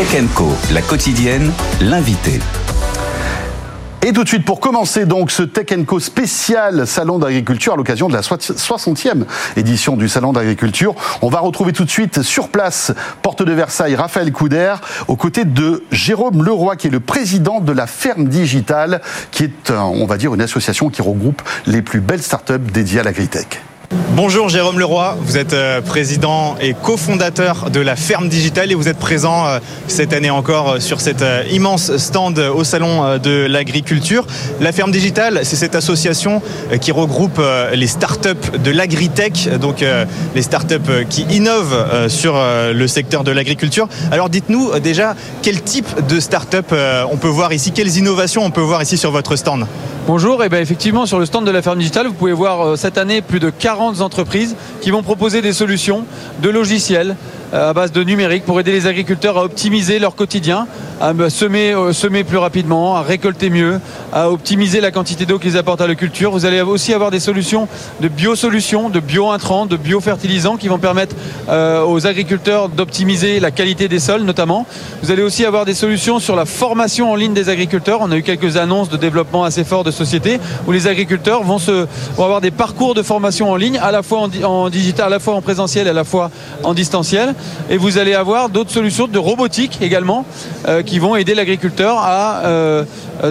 Tech Co, la quotidienne, l'invité. Et tout de suite, pour commencer donc ce Tech Co spécial Salon d'agriculture à l'occasion de la 60e édition du Salon d'agriculture, on va retrouver tout de suite sur place, porte de Versailles, Raphaël Couder, aux côtés de Jérôme Leroy, qui est le président de la Ferme Digitale, qui est, on va dire, une association qui regroupe les plus belles startups dédiées à l'agritech. Bonjour Jérôme Leroy, vous êtes euh, président et cofondateur de la Ferme Digitale et vous êtes présent euh, cette année encore euh, sur cet immense stand au Salon de l'Agriculture. La Ferme Digitale, c'est cette association qui regroupe les startups de l'agritech, donc les startups qui innovent sur le secteur de l'agriculture. Alors dites-nous déjà quel type de startup on peut voir ici, quelles innovations on peut voir ici sur votre stand? Bonjour, et bien effectivement sur le stand de la ferme digitale, vous pouvez voir cette année plus de 40 entreprises qui vont proposer des solutions de logiciels euh, à base de numérique pour aider les agriculteurs à optimiser leur quotidien, à semer, euh, semer plus rapidement, à récolter mieux, à optimiser la quantité d'eau qu'ils apportent à la culture. Vous allez aussi avoir des solutions de biosolutions, de bio-intrants, de biofertilisants qui vont permettre euh, aux agriculteurs d'optimiser la qualité des sols notamment. Vous allez aussi avoir des solutions sur la formation en ligne des agriculteurs. On a eu quelques annonces de développement assez fort de sociétés où les agriculteurs vont, se, vont avoir des parcours de formation en ligne, à la fois en, en digital, à la fois en présentiel à la fois en distanciel. Et vous allez avoir d'autres solutions de robotique également euh, vont aider l'agriculteur à euh,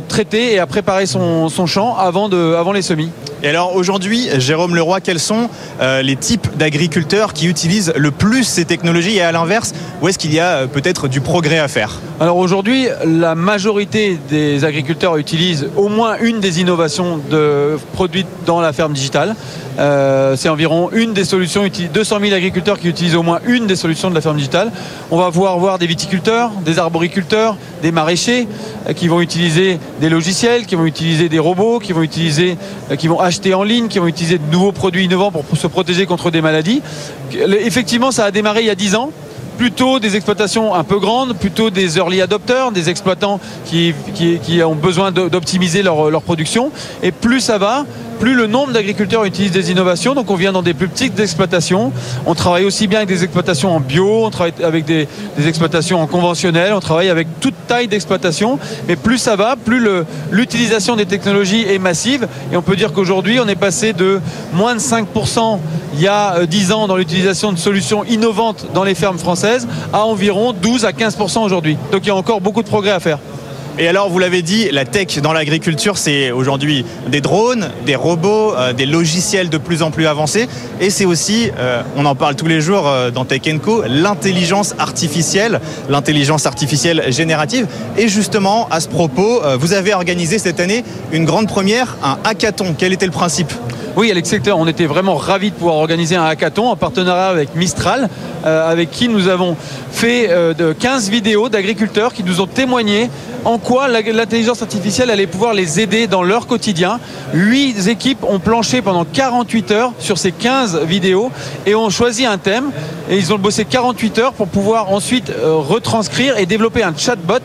traiter et à préparer son, champ avant, de, avant les semis. Et alors aujourd'hui, Jérôme Leroy, quels sont les types d'agriculteurs qui utilisent le plus ces technologies? Et à l'inverse, où est-ce qu'il y a peut-être du progrès à faire? Alors aujourd'hui, la majorité des agriculteurs utilisent au moins une des innovations de, produites dans la ferme digitale. Euh, c'est environ une des solutions, 200 000 agriculteurs qui utilisent au moins une des solutions de la ferme digitale. On va pouvoir voir des viticulteurs, des arboriculteurs, des maraîchers euh, qui vont utiliser des logiciels, qui vont utiliser des robots, qui vont utiliser, euh, qui vont acheter en ligne, qui vont utiliser de nouveaux produits innovants pour se protéger contre des maladies. Effectivement, ça a démarré il y a 10 ans plutôt des exploitations un peu grandes, plutôt des early adopters, des exploitants qui, ont besoin d'optimiser leur, leur, production. Et plus ça va, plus le nombre d'agriculteurs utilise des innovations. Donc on vient dans des plus petites exploitations. On travaille aussi bien avec des exploitations en bio, on travaille avec des, exploitations en conventionnel, on travaille avec toute taille d'exploitation. Mais plus ça va, plus l'utilisation des technologies est massive. Et on peut dire qu'aujourd'hui, on est passé de moins de 5% il y a 10 euh, ans dans l'utilisation de solutions innovantes dans les fermes françaises à environ 12 à 15% aujourd'hui. Donc il y a encore beaucoup de progrès à faire. Et alors, vous l'avez dit, la tech dans l'agriculture, c'est aujourd'hui des drones, des robots, euh, des logiciels de plus en plus avancés. Et c'est aussi, euh, on en parle tous les jours euh, dans Tech Co, l'intelligence artificielle, l'intelligence artificielle générative. Et justement, à ce propos, vous avez organisé cette année une grande première, un hackathon. Quel était le principe? Oui, Alex Secteur, on était vraiment ravis de pouvoir organiser un hackathon en partenariat avec Mistral, avec qui nous avons fait de 15 vidéos d'agriculteurs qui nous ont témoigné en quoi l'intelligence artificielle allait pouvoir les aider dans leur quotidien. Huit équipes ont planché pendant 48 heures sur ces 15 vidéos et ont choisi un thème et ils ont bossé 48 heures pour pouvoir ensuite euh, retranscrire et développer un chatbot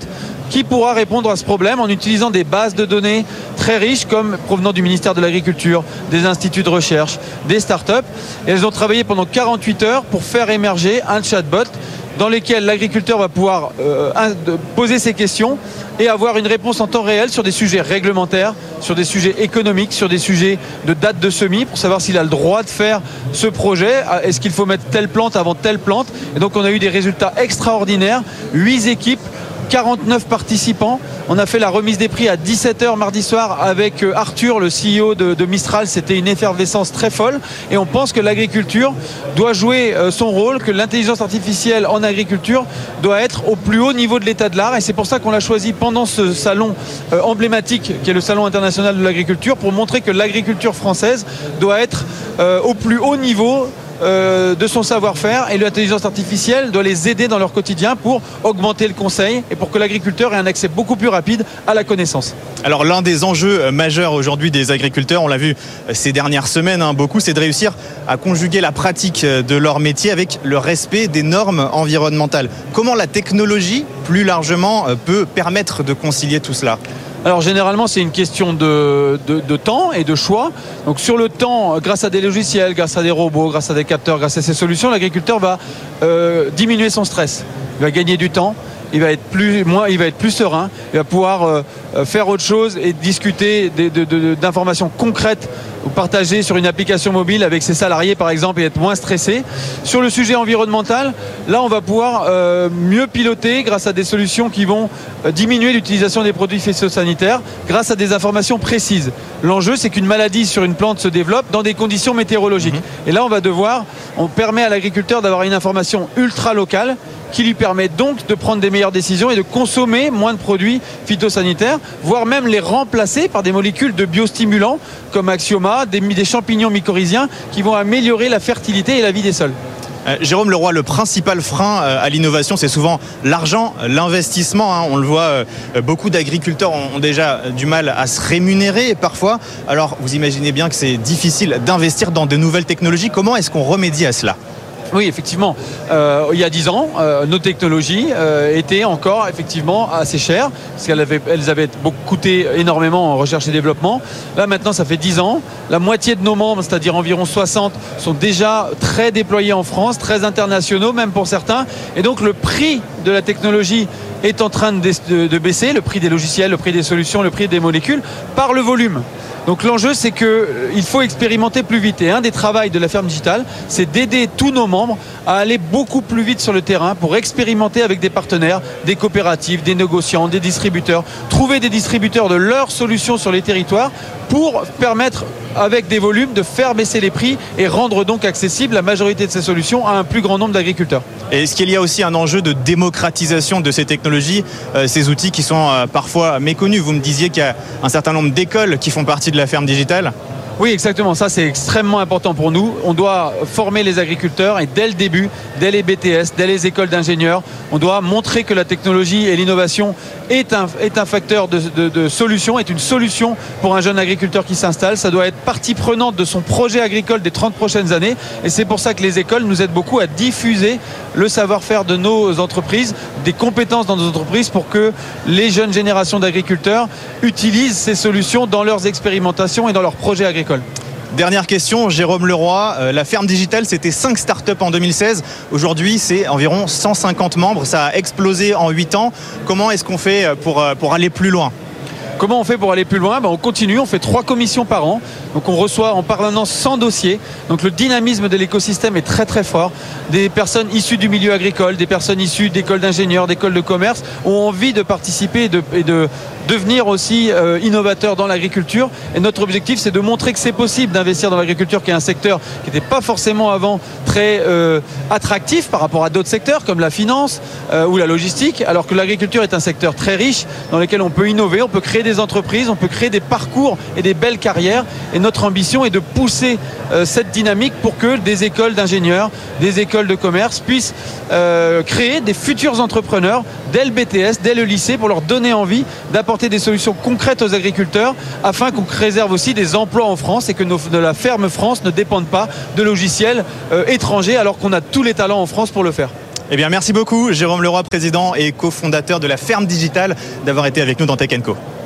qui pourra répondre à ce problème en utilisant des bases de données très riches comme provenant du ministère de l'Agriculture, des instituts de recherche, des startups. Et elles ont travaillé pendant 48 heures pour faire émerger un chatbot dans lequel l'agriculteur va pouvoir euh, poser ses questions et avoir une réponse en temps réel sur des sujets réglementaires, sur des sujets économiques, sur des sujets de date de semis, pour savoir s'il a le droit de faire ce projet. Est-ce qu'il faut mettre telle plante avant telle plante? Et donc on a eu des résultats extraordinaires. Huit équipes 49 participants. On a fait la remise des prix à 17h mardi soir avec euh, Arthur, le CEO de, Mistral. C'était une effervescence très folle. Et on pense que l'agriculture doit jouer euh, son rôle, que l'intelligence artificielle en agriculture doit être au plus haut niveau de l'état de l'art. Et c'est pour ça qu'on l'a choisi pendant ce salon euh, emblématique qui est le Salon international de l'agriculture pour montrer que l'agriculture française doit être au plus haut niveau euh, de son savoir-faire et l'intelligence artificielle doit les aider dans leur quotidien pour augmenter le conseil et pour que l'agriculteur ait un accès beaucoup plus rapide à la connaissance. Alors l'un des enjeux euh, majeurs aujourd'hui des agriculteurs, on l'a vu euh, ces dernières semaines, hein, beaucoup, c'est de réussir à conjuguer la pratique de leur métier avec le respect des normes environnementales. Comment la technologie, plus largement, peut permettre de concilier tout cela? Alors généralement c'est une question de, temps et de choix. Donc sur le temps, grâce à des logiciels, grâce à des robots, grâce à des capteurs, grâce à ces solutions, l'agriculteur va euh, diminuer son stress, il va gagner du temps il va être plus, moins, il va être plus serein, il va pouvoir faire autre chose et discuter d'informations concrètes ou partager sur une application mobile avec ses salariés par exemple et être moins stressé. Sur le sujet environnemental, là on va pouvoir mieux piloter grâce à des solutions qui vont diminuer l'utilisation des produits phytosanitaires grâce à des informations précises. L'enjeu c'est qu'une maladie sur une plante se développe dans des conditions météorologiques. Mhm. Et là on va devoir, on permet à l'agriculteur d'avoir une information ultra locale qui lui permet donc de prendre des meilleures décisions et de consommer moins de produits phytosanitaires, voire même les remplacer par des molécules de biostimulants comme Axioma, des, des champignons mycorhiziens qui vont améliorer la fertilité et la vie des sols. Euh, Jérôme Leroy, le principal frein euh, à l'innovation, c'est souvent l'argent, l'investissement. Hein. On le voit, euh, beaucoup d'agriculteurs ont déjà du mal à se rémunérer parfois. Alors, vous imaginez bien que c'est difficile d'investir dans de nouvelles technologies. Comment est-ce qu'on remédie à cela? Oui, effectivement. Euh, il y a 10 ans, euh, nos technologies euh, étaient encore effectivement assez chères, parce qu'elles avaient, coûté énormément en recherche et développement. Là, maintenant, ça fait 10 ans. La moitié de nos membres, c'est-à-dire environ 60, sont déjà très déployés en France, très internationaux, même pour certains. Et donc, le prix de la technologie est en train de baisser, le prix des logiciels, le prix des solutions, le prix des molécules, par le volume. Donc l'enjeu, c'est qu'il euh, faut expérimenter plus vite. Et un des travaux de la ferme digitale, c'est d'aider tous nos membres à aller beaucoup plus vite sur le terrain pour expérimenter avec des partenaires, des coopératives, des négociants, des distributeurs, trouver des distributeurs de leurs solutions sur les territoires pour permettre avec des volumes de faire baisser les prix et rendre donc accessible la majorité de ces solutions à un plus grand nombre d'agriculteurs. Est-ce qu'il y a aussi un enjeu de démocratisation de ces technologies, euh, ces outils qui sont euh, parfois méconnus? Vous me disiez qu'il y a un certain nombre d'écoles qui font partie de la ferme digitale. Oui, exactement. Ça, c'est extrêmement important pour nous. On doit former les agriculteurs et dès le début, dès les BTS, dès les écoles d'ingénieurs, on doit montrer que la technologie et l'innovation est un, est un facteur de, solution, est une solution pour un jeune agriculteur qui s'installe. Ça doit être partie prenante de son projet agricole des 30 prochaines années. Et c'est pour ça que les écoles nous aident beaucoup à diffuser le savoir-faire de nos entreprises, des compétences dans nos entreprises pour que les jeunes générations d'agriculteurs utilisent ces solutions dans leurs expérimentations et dans leurs projets agricoles. Dernière question, Jérôme Leroy. Euh, la ferme digitale, c'était 5 startups en 2016. Aujourd'hui, c'est environ 150 membres. Ça a explosé en 8 ans. Comment est-ce qu'on fait euh, pour, euh, pour aller plus loin? Comment on fait pour aller plus loin? Ben, On continue, on fait trois commissions par an. Donc on reçoit en permanence 100 dossiers. Donc le dynamisme de l'écosystème est très très fort. Des personnes issues du milieu agricole, des personnes issues d'écoles d'ingénieurs, d'écoles de commerce ont envie de participer et de, devenir aussi euh, innovateurs dans l'agriculture. Et notre objectif, c'est de montrer que c'est possible d'investir dans l'agriculture, qui est un secteur qui n'était pas forcément avant très euh, attractif par rapport à d'autres secteurs comme la finance euh, ou la logistique, alors que l'agriculture est un secteur très riche dans lequel on peut innover, on peut créer des entreprises, on peut créer des parcours et des belles carrières. Et notre ambition est de pousser euh, cette dynamique pour que des écoles d'ingénieurs, des écoles de commerce puissent créer des futurs entrepreneurs dès le BTS, dès le lycée, pour leur donner envie d'apporter des solutions concrètes aux agriculteurs afin qu'on préserve aussi des emplois en France et que nos, de la ferme France ne dépendent pas de logiciels euh, étrangers alors qu'on a tous les talents en France pour le faire. Eh bien, merci beaucoup, Jérôme Leroy, président et cofondateur de la Ferme Digitale, d'avoir été avec nous dans Tech Co.